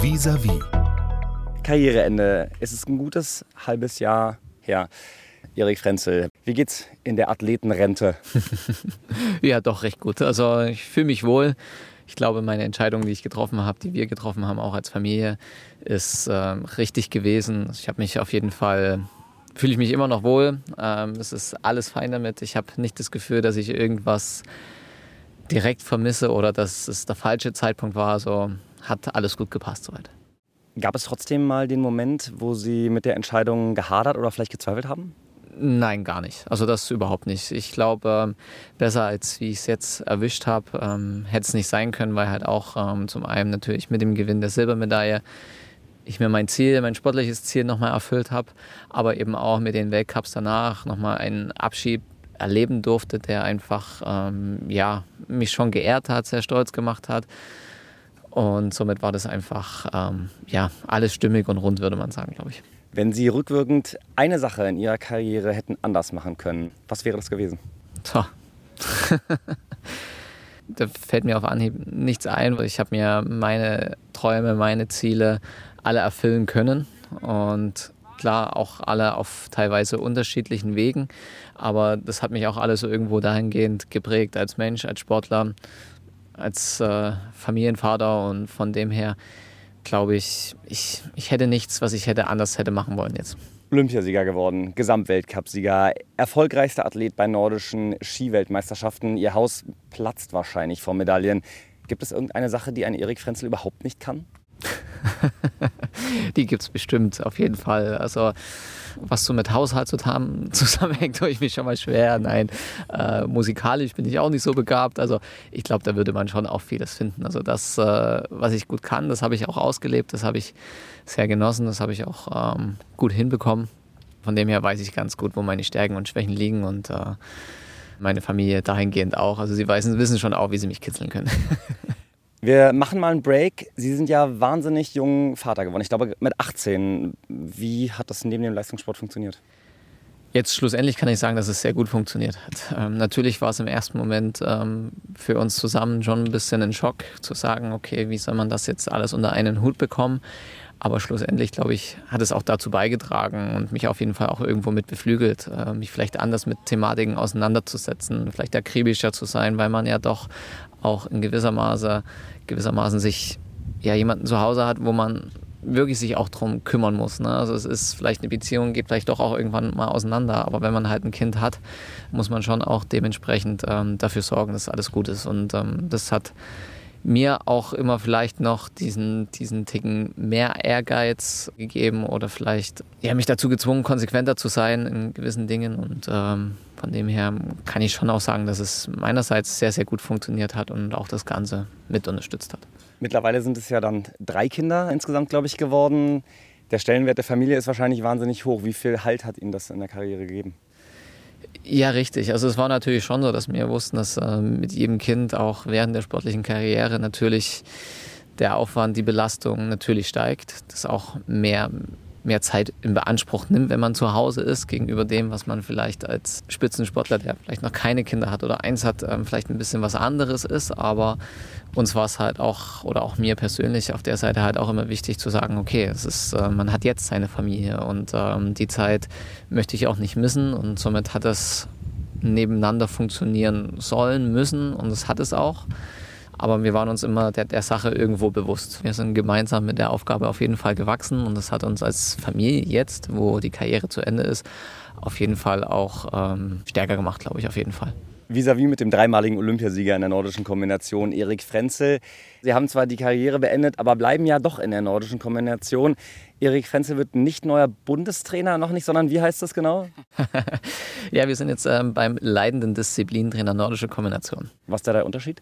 Vis-à-vis. Karriereende. Es ist ein gutes halbes Jahr her. Erik Frenzel, wie geht's in der Athletenrente? ja, doch recht gut. Also ich fühle mich wohl. Ich glaube, meine Entscheidung, die ich getroffen habe, die wir getroffen haben, auch als Familie, ist äh, richtig gewesen. Ich habe mich auf jeden Fall fühle ich mich immer noch wohl. Ähm, es ist alles fein damit. Ich habe nicht das Gefühl, dass ich irgendwas direkt vermisse oder dass es der falsche Zeitpunkt war. Also hat alles gut gepasst soweit. Gab es trotzdem mal den Moment, wo Sie mit der Entscheidung gehadert oder vielleicht gezweifelt haben? Nein, gar nicht. Also das überhaupt nicht. Ich glaube, ähm, besser als wie ich es jetzt erwischt habe, ähm, hätte es nicht sein können, weil halt auch ähm, zum einen natürlich mit dem Gewinn der Silbermedaille ich mir mein Ziel, mein sportliches Ziel nochmal erfüllt habe, aber eben auch mit den Weltcups danach nochmal einen Abschied erleben durfte, der einfach ähm, ja, mich schon geehrt hat, sehr stolz gemacht hat. Und somit war das einfach ähm, ja, alles stimmig und rund, würde man sagen, glaube ich. Wenn Sie rückwirkend eine Sache in Ihrer Karriere hätten anders machen können, was wäre das gewesen? Tja. da fällt mir auf Anhieb nichts ein, weil ich habe mir meine Träume, meine Ziele alle erfüllen können und klar auch alle auf teilweise unterschiedlichen Wegen, aber das hat mich auch alles so irgendwo dahingehend geprägt als Mensch, als Sportler, als äh, Familienvater und von dem her glaube ich, ich, ich hätte nichts, was ich hätte anders hätte machen wollen jetzt. Olympiasieger geworden, Gesamtweltcupsieger, erfolgreichster Athlet bei nordischen Skiweltmeisterschaften. Ihr Haus platzt wahrscheinlich vor Medaillen. Gibt es irgendeine Sache, die ein Erik Frenzel überhaupt nicht kann? die gibt es bestimmt, auf jeden Fall. Also was so mit Haushalt zusammenhängt, tue ich mich schon mal schwer. Nein, äh, musikalisch bin ich auch nicht so begabt. Also ich glaube, da würde man schon auch vieles finden. Also das, äh, was ich gut kann, das habe ich auch ausgelebt, das habe ich sehr genossen, das habe ich auch ähm, gut hinbekommen. Von dem her weiß ich ganz gut, wo meine Stärken und Schwächen liegen und äh, meine Familie dahingehend auch. Also sie wissen, wissen schon auch, wie sie mich kitzeln können. Wir machen mal einen Break. Sie sind ja wahnsinnig jung Vater geworden. Ich glaube mit 18. Wie hat das neben dem Leistungssport funktioniert? Jetzt schlussendlich kann ich sagen, dass es sehr gut funktioniert hat. Ähm, natürlich war es im ersten Moment ähm, für uns zusammen schon ein bisschen ein Schock zu sagen, okay, wie soll man das jetzt alles unter einen Hut bekommen? Aber schlussendlich, glaube ich, hat es auch dazu beigetragen und mich auf jeden Fall auch irgendwo mit beflügelt, äh, mich vielleicht anders mit Thematiken auseinanderzusetzen, vielleicht akribischer zu sein, weil man ja doch auch in gewisser Maße, gewissermaßen sich ja jemanden zu Hause hat, wo man wirklich sich auch drum kümmern muss. Ne? Also es ist vielleicht eine Beziehung, geht vielleicht doch auch irgendwann mal auseinander, aber wenn man halt ein Kind hat, muss man schon auch dementsprechend ähm, dafür sorgen, dass alles gut ist. Und ähm, das hat mir auch immer vielleicht noch diesen, diesen Ticken mehr Ehrgeiz gegeben oder vielleicht ja, mich dazu gezwungen, konsequenter zu sein in gewissen Dingen. Und ähm, von dem her kann ich schon auch sagen, dass es meinerseits sehr, sehr gut funktioniert hat und auch das Ganze mit unterstützt hat. Mittlerweile sind es ja dann drei Kinder insgesamt, glaube ich, geworden. Der Stellenwert der Familie ist wahrscheinlich wahnsinnig hoch. Wie viel Halt hat Ihnen das in der Karriere gegeben? Ja, richtig. Also es war natürlich schon so, dass wir wussten, dass äh, mit jedem Kind auch während der sportlichen Karriere natürlich der Aufwand, die Belastung natürlich steigt, dass auch mehr mehr Zeit in Beanspruch nimmt, wenn man zu Hause ist, gegenüber dem, was man vielleicht als Spitzensportler, der vielleicht noch keine Kinder hat oder eins hat, ähm, vielleicht ein bisschen was anderes ist. Aber uns war es halt auch, oder auch mir persönlich auf der Seite halt auch immer wichtig zu sagen, okay, es ist, äh, man hat jetzt seine Familie und ähm, die Zeit möchte ich auch nicht missen und somit hat es nebeneinander funktionieren sollen, müssen und es hat es auch. Aber wir waren uns immer der, der, Sache irgendwo bewusst. Wir sind gemeinsam mit der Aufgabe auf jeden Fall gewachsen und das hat uns als Familie jetzt, wo die Karriere zu Ende ist, auf jeden Fall auch ähm, stärker gemacht, glaube ich, auf jeden Fall. Vis-à-vis -vis mit dem dreimaligen Olympiasieger in der nordischen Kombination, Erik Frenzel. Sie haben zwar die Karriere beendet, aber bleiben ja doch in der nordischen Kombination. Erik Frenzel wird nicht neuer Bundestrainer, noch nicht, sondern wie heißt das genau? ja, wir sind jetzt ähm, beim leidenden Disziplintrainer nordische Kombination. Was ist da der Unterschied?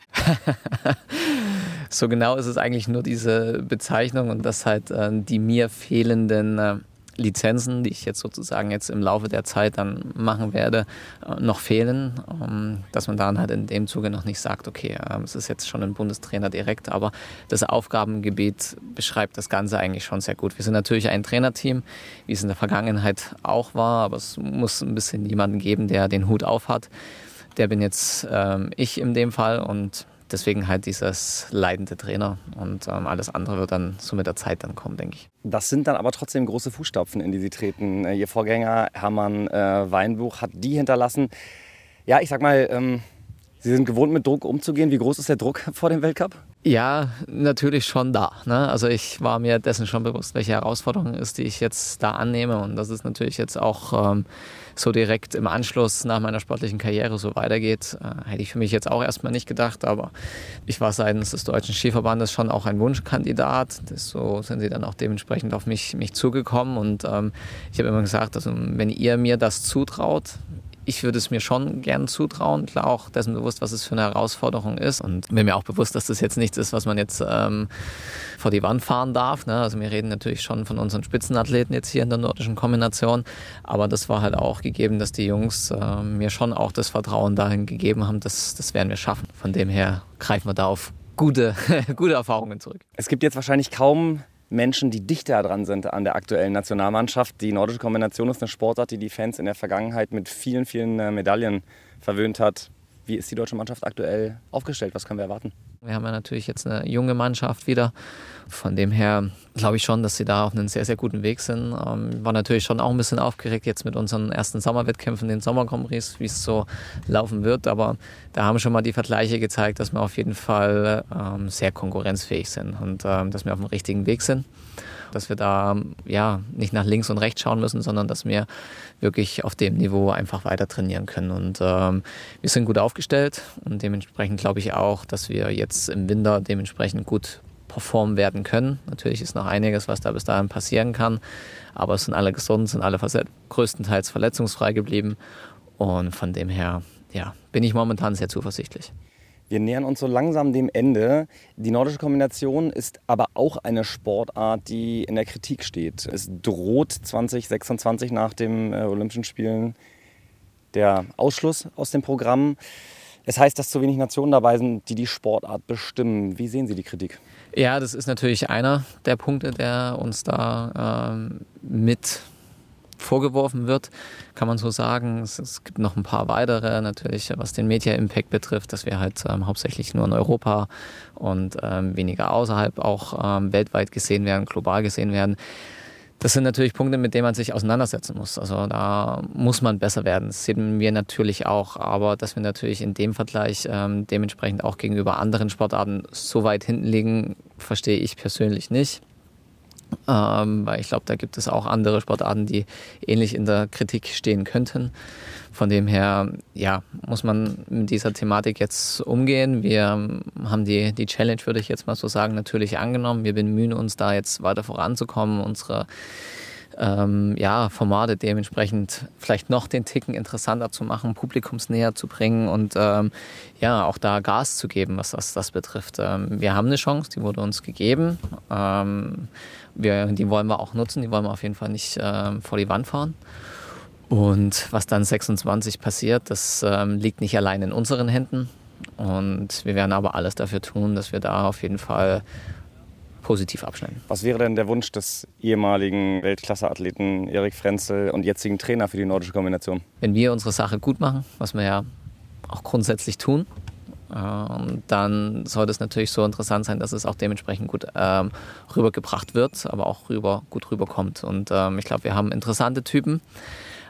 so genau ist es eigentlich nur diese Bezeichnung und dass halt äh, die mir fehlenden äh, Lizenzen, die ich jetzt sozusagen jetzt im Laufe der Zeit dann machen werde, äh, noch fehlen, ähm, dass man dann halt in dem Zuge noch nicht sagt, okay, ähm, es ist jetzt schon ein Bundestrainer direkt, aber das Aufgabengebiet beschreibt das Ganze eigentlich schon sehr gut. Wir sind natürlich ein Trainerteam, wie es in der Vergangenheit auch war, aber es muss ein bisschen jemanden geben, der den Hut auf hat. Der bin jetzt ähm, ich in dem Fall und deswegen halt dieses leidende Trainer und ähm, alles andere wird dann so mit der Zeit dann kommen, denke ich. Das sind dann aber trotzdem große Fußstapfen, in die Sie treten. Äh, Ihr Vorgänger Hermann äh, Weinbuch hat die hinterlassen. Ja, ich sag mal, ähm, Sie sind gewohnt, mit Druck umzugehen. Wie groß ist der Druck vor dem Weltcup? Ja, natürlich schon da. Ne? Also ich war mir dessen schon bewusst, welche Herausforderung ist, die ich jetzt da annehme. Und das ist natürlich jetzt auch ähm, so direkt im Anschluss nach meiner sportlichen Karriere so weitergeht, äh, hätte ich für mich jetzt auch erstmal nicht gedacht. Aber ich war seitens des Deutschen Skiverbandes schon auch ein Wunschkandidat. Das, so sind sie dann auch dementsprechend auf mich, mich zugekommen. Und ähm, ich habe immer gesagt, also, wenn ihr mir das zutraut, ich würde es mir schon gern zutrauen, klar auch dessen bewusst, was es für eine Herausforderung ist und bin mir auch bewusst, dass das jetzt nichts ist, was man jetzt ähm, vor die Wand fahren darf. Ne? Also wir reden natürlich schon von unseren Spitzenathleten jetzt hier in der nordischen Kombination, aber das war halt auch gegeben, dass die Jungs äh, mir schon auch das Vertrauen dahin gegeben haben, dass das werden wir schaffen. Von dem her greifen wir da auf gute, gute Erfahrungen zurück. Es gibt jetzt wahrscheinlich kaum Menschen, die dichter dran sind an der aktuellen Nationalmannschaft. Die nordische Kombination ist eine Sportart, die die Fans in der Vergangenheit mit vielen, vielen äh, Medaillen verwöhnt hat. Wie ist die deutsche Mannschaft aktuell aufgestellt? Was können wir erwarten? Wir haben ja natürlich jetzt eine junge Mannschaft wieder. Von dem her glaube ich schon, dass sie da auf einem sehr, sehr guten Weg sind. Ähm, war natürlich schon auch ein bisschen aufgeregt jetzt mit unseren ersten Sommerwettkämpfen, den Sommerkombris, wie es so laufen wird. Aber da haben schon mal die Vergleiche gezeigt, dass wir auf jeden Fall ähm, sehr konkurrenzfähig sind und ähm, dass wir auf dem richtigen Weg sind dass wir da ja nicht nach links und rechts schauen müssen, sondern dass wir wirklich auf dem Niveau einfach weiter trainieren können. Und ähm, wir sind gut aufgestellt und dementsprechend glaube ich auch, dass wir jetzt im Winter dementsprechend gut performen werden können. Natürlich ist noch einiges, was da bis dahin passieren kann, aber es sind alle gesund, sind alle größtenteils verletzungsfrei geblieben und von dem her ja, bin ich momentan sehr zuversichtlich. Wir nähern uns so langsam dem Ende. Die nordische Kombination ist aber auch eine Sportart, die in der Kritik steht. Es droht 2026 nach den äh, Olympischen Spielen der Ausschluss aus dem Programm. Es heißt, dass zu wenig Nationen dabei sind, die die Sportart bestimmen. Wie sehen Sie die Kritik? Ja, das ist natürlich einer der Punkte, der uns da ähm, mit vorgeworfen wird, kann man so sagen. Es, es, gibt noch ein paar weitere, natürlich, was den Media Impact betrifft, dass wir halt ähm, hauptsächlich nur in Europa und ähm, weniger außerhalb auch ähm, weltweit gesehen werden, global gesehen werden. Das sind natürlich Punkte, mit denen man sich auseinandersetzen muss. Also da muss man besser werden. Das sehen wir natürlich auch. Aber dass wir natürlich in dem Vergleich ähm, dementsprechend auch gegenüber anderen Sportarten so weit hinten liegen, verstehe ich persönlich nicht. Ähm, weil ich glaube, da gibt es auch andere Sportarten, die ähnlich in der Kritik stehen könnten. Von dem her, ja, muss man mit dieser Thematik jetzt umgehen. Wir haben die, die Challenge, würde ich jetzt mal so sagen, natürlich angenommen. Wir bemühen uns da jetzt weiter voranzukommen, unsere ähm, ja, Formate dementsprechend vielleicht noch den Ticken interessanter zu machen, publikumsnäher zu bringen und ähm, ja, auch da Gas zu geben, was das, das betrifft. Ähm, wir haben eine Chance, die wurde uns gegeben. Ähm, wir, die wollen wir auch nutzen, die wollen wir auf jeden Fall nicht ähm, vor die Wand fahren. Und was dann 26 passiert, das ähm, liegt nicht allein in unseren Händen. Und wir werden aber alles dafür tun, dass wir da auf jeden Fall positiv abschneiden. Was wäre denn der Wunsch des ehemaligen Weltklasseathleten Erik Frenzel und jetzigen Trainer für die nordische Kombination? Wenn wir unsere Sache gut machen, was wir ja auch grundsätzlich tun, ähm, dann sollte es natürlich so interessant sein, dass es auch dementsprechend gut ähm, rübergebracht wird, aber auch rüber, gut rüberkommt. Und ähm, ich glaube, wir haben interessante Typen,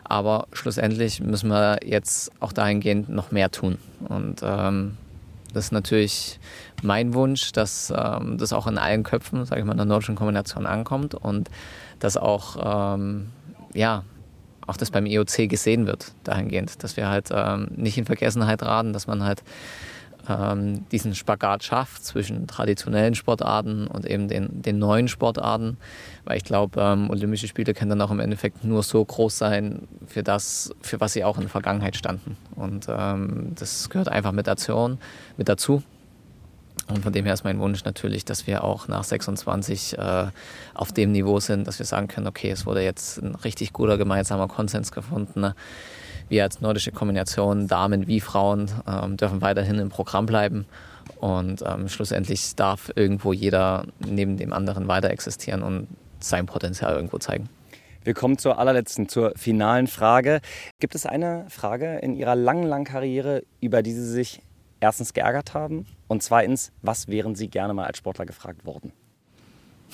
aber schlussendlich müssen wir jetzt auch dahingehend noch mehr tun. Und ähm, das ist natürlich mein Wunsch, dass ähm, das auch in allen Köpfen, sage ich mal, in der nordischen Kombination ankommt und dass auch, ähm, ja, auch das beim IOC gesehen wird, dahingehend, dass wir halt ähm, nicht in Vergessenheit raten, dass man halt ähm, diesen Spagat schafft zwischen traditionellen Sportarten und eben den, den neuen Sportarten. Weil ich glaube, ähm, Olympische Spiele können dann auch im Endeffekt nur so groß sein für das, für was sie auch in der Vergangenheit standen. Und ähm, das gehört einfach mit, Aktion, mit dazu. Und von dem her ist mein Wunsch natürlich, dass wir auch nach 26 äh, auf dem Niveau sind, dass wir sagen können, okay, es wurde jetzt ein richtig guter gemeinsamer Konsens gefunden. Ne? Wir als nordische Kombination, Damen wie Frauen, ähm, dürfen weiterhin im Programm bleiben. Und ähm, schlussendlich darf irgendwo jeder neben dem anderen weiter existieren und sein Potenzial irgendwo zeigen. Wir kommen zur allerletzten, zur finalen Frage. Gibt es eine Frage in Ihrer langen, langen Karriere, über die Sie sich erstens geärgert haben Und zweitens, was wären Sie gerne mal als Sportler gefragt worden?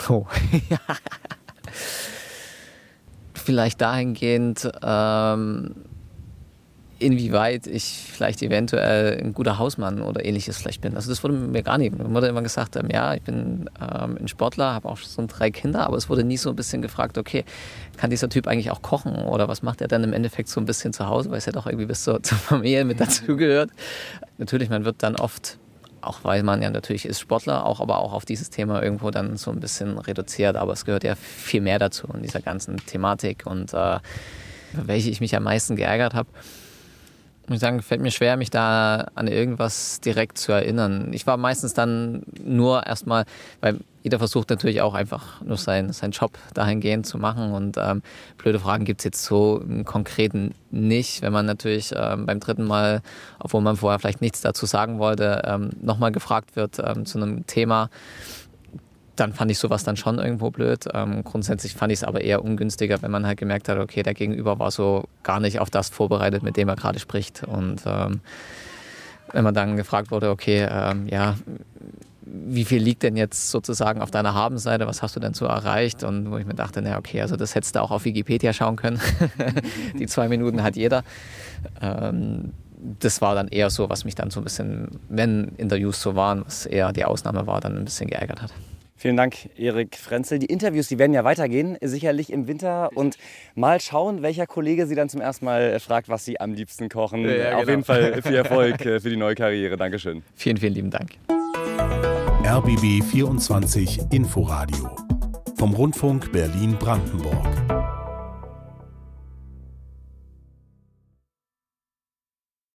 Oh, ja. Vielleicht dahingehend, ähm, inwieweit ich vielleicht eventuell ein guter Hausmann oder ähnliches vielleicht bin. Also das wurde mir gar nicht. Mir wurde immer gesagt, ähm, ja, ich bin ähm, ein Sportler, habe auch schon drei Kinder, aber es wurde nie so ein bisschen gefragt, okay, kann dieser Typ eigentlich auch kochen oder was macht er dann im Endeffekt so ein bisschen zu Hause, weil es ja doch irgendwie bis zur, zur Familie mit dazugehört. Natürlich, man wird dann oft auch weil man ja natürlich ist Sportler, auch aber auch auf dieses Thema irgendwo dann so ein bisschen reduziert. Aber es gehört ja viel mehr dazu in dieser ganzen Thematik und äh, welche ich mich am meisten geärgert habe muss ich sagen, fällt mir schwer, mich da an irgendwas direkt zu erinnern. Ich war meistens dann nur erstmal, weil jeder versucht natürlich auch einfach nur seinen sein Job dahingehend zu machen und ähm, blöde Fragen gibt es jetzt so im Konkreten nicht. Wenn man natürlich ähm, beim dritten Mal, obwohl man vorher vielleicht nichts dazu sagen wollte, ähm, nochmal gefragt wird ähm, zu einem Thema, dann fand ich sowas dann schon irgendwo blöd. Ähm, grundsätzlich fand ich es aber eher ungünstiger, wenn man halt gemerkt hat, okay, der Gegenüber war so gar nicht auf das vorbereitet, mit dem er gerade spricht. Und ähm, wenn man dann gefragt wurde, okay, ähm, ja, wie viel liegt denn jetzt sozusagen auf deiner Habenseite, was hast du denn so erreicht? Und wo ich mir dachte, na okay, also das hättest du auch auf Wikipedia schauen können. Die zwei Minuten hat jeder. Ähm, das war dann eher so, was mich dann so ein bisschen, wenn Interviews so waren, was eher die Ausnahme war, dann ein bisschen geärgert hat. Vielen Dank, Erik Frenzel. Die Interviews, die werden ja weitergehen, sicherlich im Winter. Und mal schauen, welcher Kollege Sie dann zum ersten Mal fragt, was Sie am liebsten kochen. Ja, genau. Auf jeden Fall viel Erfolg äh, für die neue Karriere. Dankeschön. Vielen, vielen lieben Dank. RBB 24 Inforadio vom Rundfunk Berlin-Brandenburg.